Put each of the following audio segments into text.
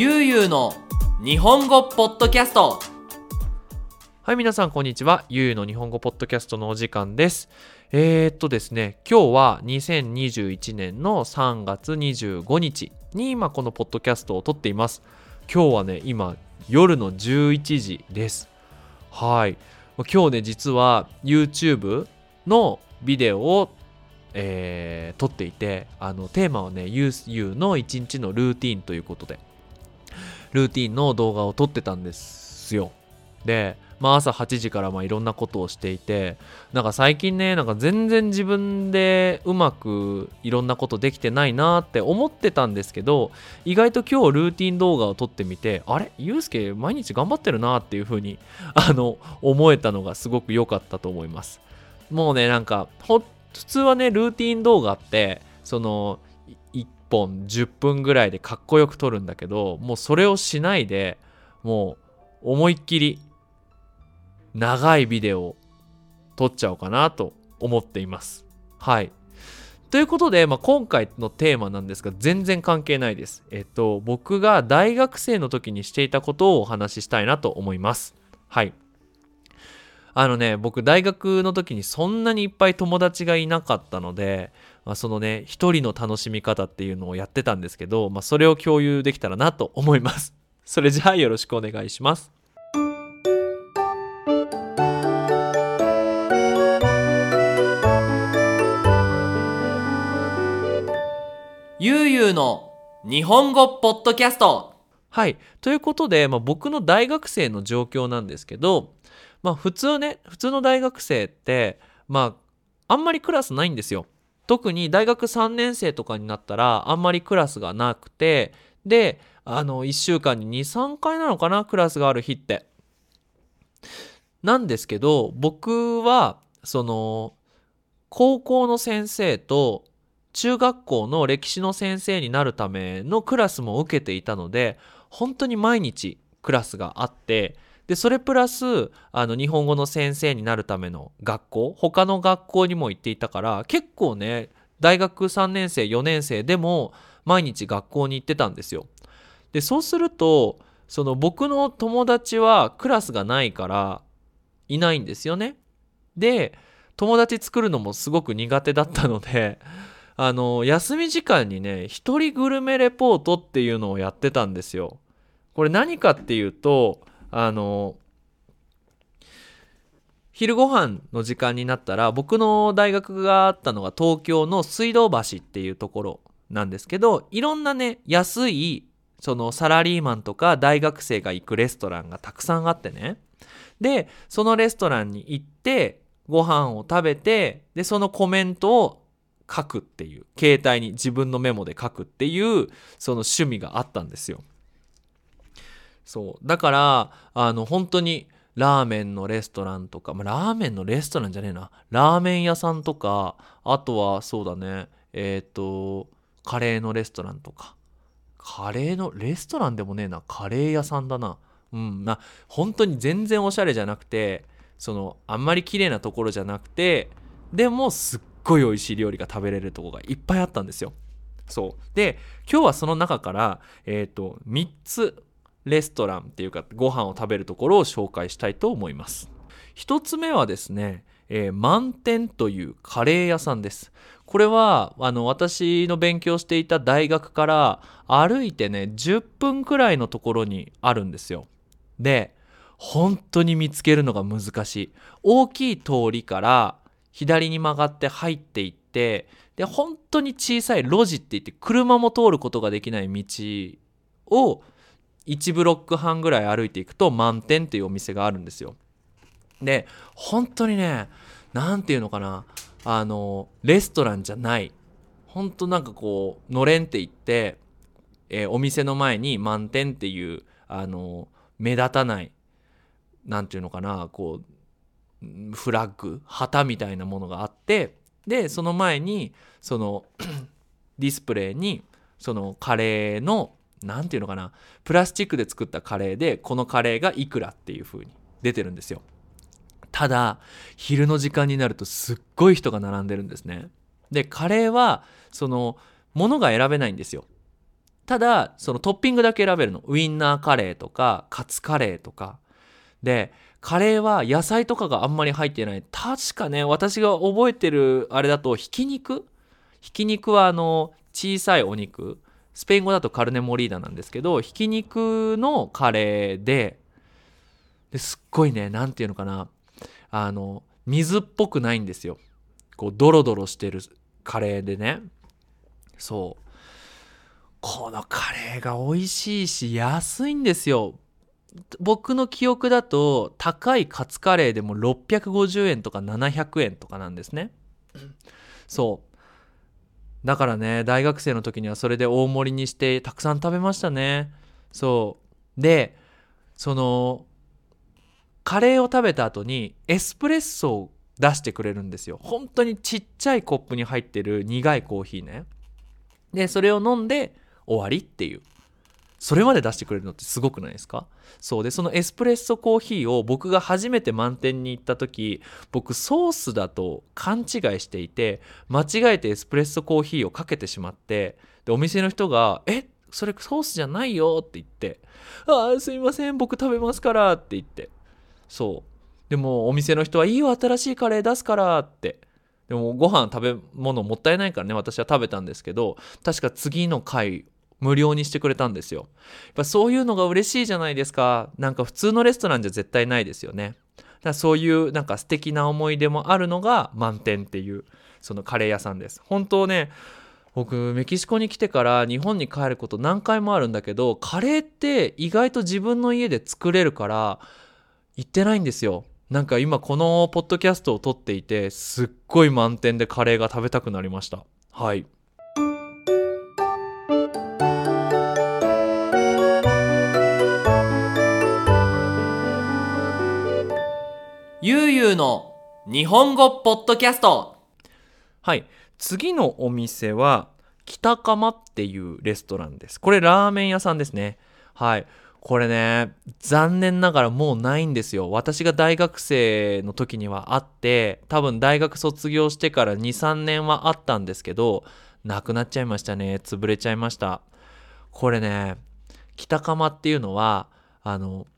ゆうゆうの日本語ポッドキャストはい、皆さん、こんにちは。ゆうゆうの日本語ポッドキャストのお時間です。えー、っとですね、今日は2021年の3月25日に今このポッドキャストを撮っています。今日はね、今、夜の11時です。はい。今日ね、実は YouTube のビデオを、えー撮っていて、あの、テーマはね、ゆうゆうの一日のルーティンということで、ルーティンの動画を撮ってたんですよ。で、まあ、朝8時からまあいろんなことをしていてなんか最近ねなんか全然自分でうまくいろんなことできてないなって思ってたんですけど意外と今日ルーティン動画を撮ってみてあれ？ゆうすけ毎日頑張ってるなっていう風にあの思えたのがすごく良かったと思いますもうねなんか普通はねルーティン動画ってその1本10分ぐらいでかっこよく撮るんだけどもうそれをしないでもう思いっきり長いビデオを撮っちゃおうかなと思っています。はい。ということで、まあ、今回のテーマなんですが全然関係ないです。えっと僕が大学生の時にしていたことをお話ししたいなと思います。はい。あのね僕大学の時にそんなにいっぱい友達がいなかったので、まあ、そのね一人の楽しみ方っていうのをやってたんですけど、まあ、それを共有できたらなと思います。それじゃあよろしくお願いします。ゆうゆうの日本語ポッドキャストはい。ということで、まあ、僕の大学生の状況なんですけど、まあ、普通ね、普通の大学生って、まあ、あんまりクラスないんですよ。特に大学3年生とかになったら、あんまりクラスがなくて、で、あの、1週間に2、3回なのかな、クラスがある日って。なんですけど、僕は、その、高校の先生と、中学校の歴史の先生になるためのクラスも受けていたので本当に毎日クラスがあってでそれプラスあの日本語の先生になるための学校他の学校にも行っていたから結構ね大学3年生4年生でも毎日学校に行ってたんですよ。でそうするとその僕の友達はクラスがないからいないんですよね。で友達作るのもすごく苦手だったので あの休み時間にね一人グルメレポートっていうのをやってたんですよ。これ何かっていうとあの昼ご飯の時間になったら僕の大学があったのが東京の水道橋っていうところなんですけどいろんなね安いそのサラリーマンとか大学生が行くレストランがたくさんあってね。でそのレストランに行ってご飯を食べてでそのコメントを書くっていう携帯に自分のメモで書くっていうその趣味があったんですよ。そう。だからあの本当にラーメンのレストランとか、まあ、ラーメンのレストランじゃねえな。ラーメン屋さんとかあとはそうだね。えっ、とカレーのレストランとか。カレーのレストランでもねえな。カレー屋さんだな。うん。まあ本当に全然おしゃれじゃなくてそのあんまり綺麗なところじゃなくてでもすっごい美味しい料理が食べれるとこがいっぱいあったんですよ。そう。で今日はその中から、えー、と3つレストランっていうかご飯を食べるところを紹介したいと思います。1つ目はですね、えー満点というカレー屋さんです。これはあの私の勉強していた大学から歩いてね10分くらいのところにあるんですよ。で本当に見つけるのが難しい。大きい通りから左に曲がって入っていってで本当に小さい路地って言って車も通ることができない道を1ブロック半ぐらい歩いていくと満点っていうお店があるんですよ。で本当にね何て言うのかなあのレストランじゃない本当なんかこうのれんって言って、えーお店の前に満点っていうあの目立たない何て言うのかなこうフラッグ旗みたいなものがあってでその前にその ディスプレイにそのカレーの何て言うのかな。プラスチックで作ったカレーでこのカレーがいくらっていう風に出てるんですよ。ただ昼の時間になるとすっごい人が並んでるんですね。でカレーはその物が選べないんですよ。ただそのトッピングだけ選べるの。ウインナーカレーとかカツカレーとか。でカレーは野菜とかがあんまり入ってない。確かね私が覚えてるあれだとひき肉？ひき肉はあの小さいお肉。スペイン語だとカルネモリーダなんですけどひき肉のカレーでですっごいね何て言うのかな。あの水っぽくないんですよ。こうドロドロしてるカレーでね。そう。このカレーが美味しいし安いんですよ。僕の記憶だと高いカツカレーでも650円とか700円とかなんですね。そう。だからね大学生の時にはそれで大盛りにしてたくさん食べましたね。そう。でそのカレーを食べた後にエスプレッソを出してくれるんですよ。本当にちっちゃいコップに入ってる苦いコーヒーね。でそれを飲んで終わりっていう。それまで出してくれるのってすごくないですか？そうでそのエスプレッソコーヒーを僕が初めて満点に行った時僕ソースだと勘違いしていて間違えてエスプレッソコーヒーをかけてしまってでお店の人が「え？それソースじゃないよ」って言って「ああすいません僕食べますから」って言って。そう。でもお店の人はいいよ新しいカレー出すからって。でもご飯食べ物もったいないからね私は食べたんですけど確か次の回無料にしてくれたんですよ。やっぱそういうのが嬉しいじゃないですか。なんか普通のレストランじゃ絶対ないですよね。だからそういうなんか素敵な思い出もあるのが満点っていうそのカレー屋さんです。本当ね、僕メキシコに来てから日本に帰ること何回もあるんだけどカレーって意外と自分の家で作れるから行ってないんですよ。なんか今このポッドキャストを撮っていてすっごい満点でカレーが食べたくなりました。はい。ゆうゆうの日本語ポッドキャスト。はい。次のお店は北釜っていうレストランです。これラーメン屋さんですね。はい。これね残念ながらもうないんですよ。私が大学生の時にはあって多分大学卒業してから23年はあったんですけどなくなっちゃいましたね。潰れちゃいました。これね北釜っていうのはあの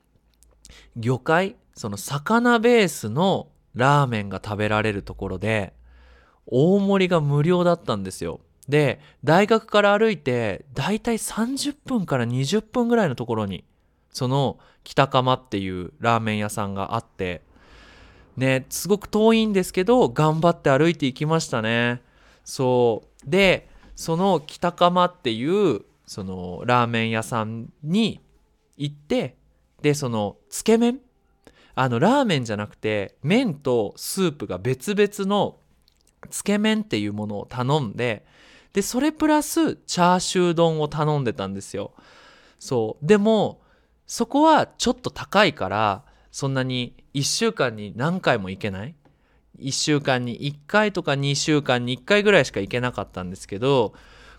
魚介その魚ベースのラーメンが食べられるところで大盛りが無料だったんですよ。で大学から歩いてだいたい30分から20分ぐらいのところにその北釜っていうラーメン屋さんがあってねすごく遠いんですけど頑張って歩いていきましたね。そう。でその北釜っていうそのラーメン屋さんに行ってでそのつけ麺あのラーメンじゃなくて麺とスープが別々のつけ麺っていうものを頼んででそれプラスチャーシュー丼を頼んでたんですよ。そう。でもそこはちょっと高いからそんなに1週間に何回も行けない？1週間に1回とか2週間に1回ぐらいしか行けなかったんですけど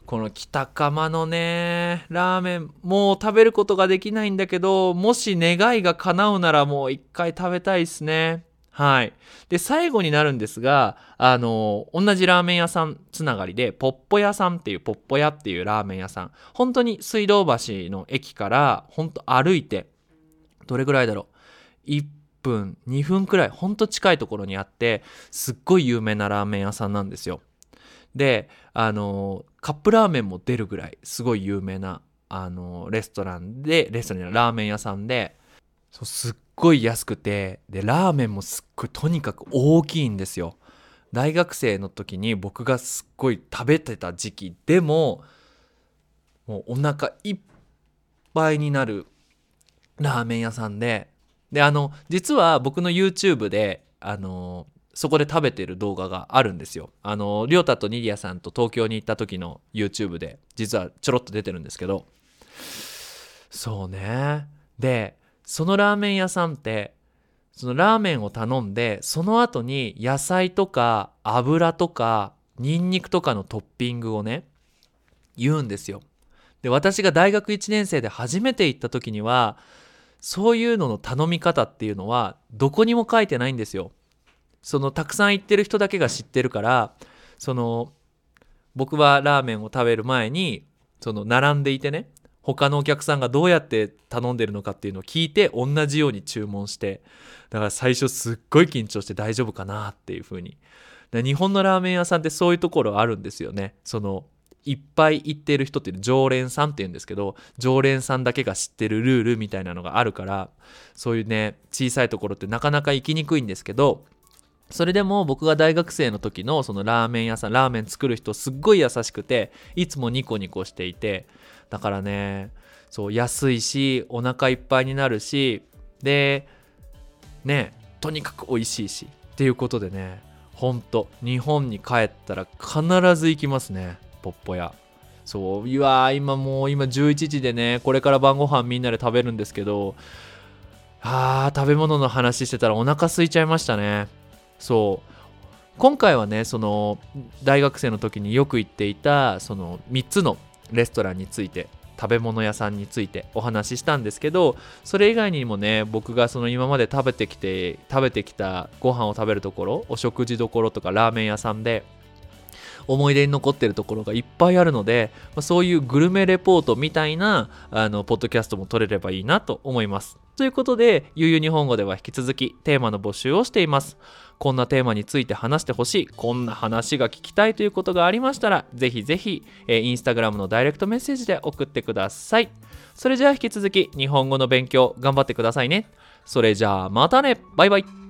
この北釜のね、ラーメン、もう食べることができないんだけど、もし願いが叶うならもう一回食べたいですね。はい。で、最後になるんですが、あの、同じラーメン屋さんつながりで、ポッポ屋さんっていう、ポッポ屋っていうラーメン屋さん。本当に水道橋の駅から、本当歩いて、どれぐらいだろう？1分、2分くらい、ほんと近いところにあって、すっごい有名なラーメン屋さんなんですよ。であのカップラーメンも出るぐらいすごい有名なあのレストランでレストランのラーメン屋さんでそうすっごい安くてでラーメンもすっごいとにかく大きいんですよ。大学生の時に僕がすっごい食べてた時期でももうお腹いっぱいになるラーメン屋さんでであの実は僕の YouTube であのそこで食べてる動画があるんですよ。あの、りょうたとニディアさんと東京に行った時の YouTube で、実はちょろっと出てるんですけど、そうね。で、そのラーメン屋さんって、そのラーメンを頼んで、その後に野菜とか油とかニンニクとかのトッピングをね、言うんですよ。で、私が大学1年生で初めて行った時には、そういうのの頼み方っていうのはどこにも書いてないんですよ。そのたくさん行ってる人だけが知ってるからその僕はラーメンを食べる前にその並んでいてね他のお客さんがどうやって頼んでるのかっていうのを聞いて同じように注文してだから最初すっごい緊張して大丈夫かなっていう風に。日本のラーメン屋さんってそういうところあるんですよね。そのいっぱい行ってる人っていう常連さんって言うんですけど常連さんだけが知ってるルールみたいなのがあるからそういうね小さいところってなかなか行きにくいんですけどそれでも僕が大学生の時のそのラーメン屋さんラーメン作る人すっごい優しくていつもニコニコしていてだからねそう安いしお腹いっぱいになるしでねとにかく美味しいしっていうことでねほんと日本に帰ったら必ず行きますねポッポ屋。そういわー今もう今11時でねこれから晩ご飯みんなで食べるんですけどあー食べ物の話してたらお腹空いちゃいましたね。そう今回はねその大学生の時によく行っていたその3つのレストランについて食べ物屋さんについてお話ししたんですけどそれ以外にもね僕がその今まで食べてきて食べてきたご飯を食べるところお食事どころとかラーメン屋さんで思い出に残ってるところがいっぱいあるので、ま、そういうグルメレポートみたいなあのポッドキャストも撮れればいいなと思いますということで、ゆうゆう日本語では引き続きテーマの募集をしています。こんなテーマについて話してほしい、こんな話が聞きたいということがありましたら、ぜひぜひ、えー、インスタグラムのダイレクトメッセージで送ってください。それじゃあ引き続き日本語の勉強頑張ってくださいね。それじゃあまたねバイバイ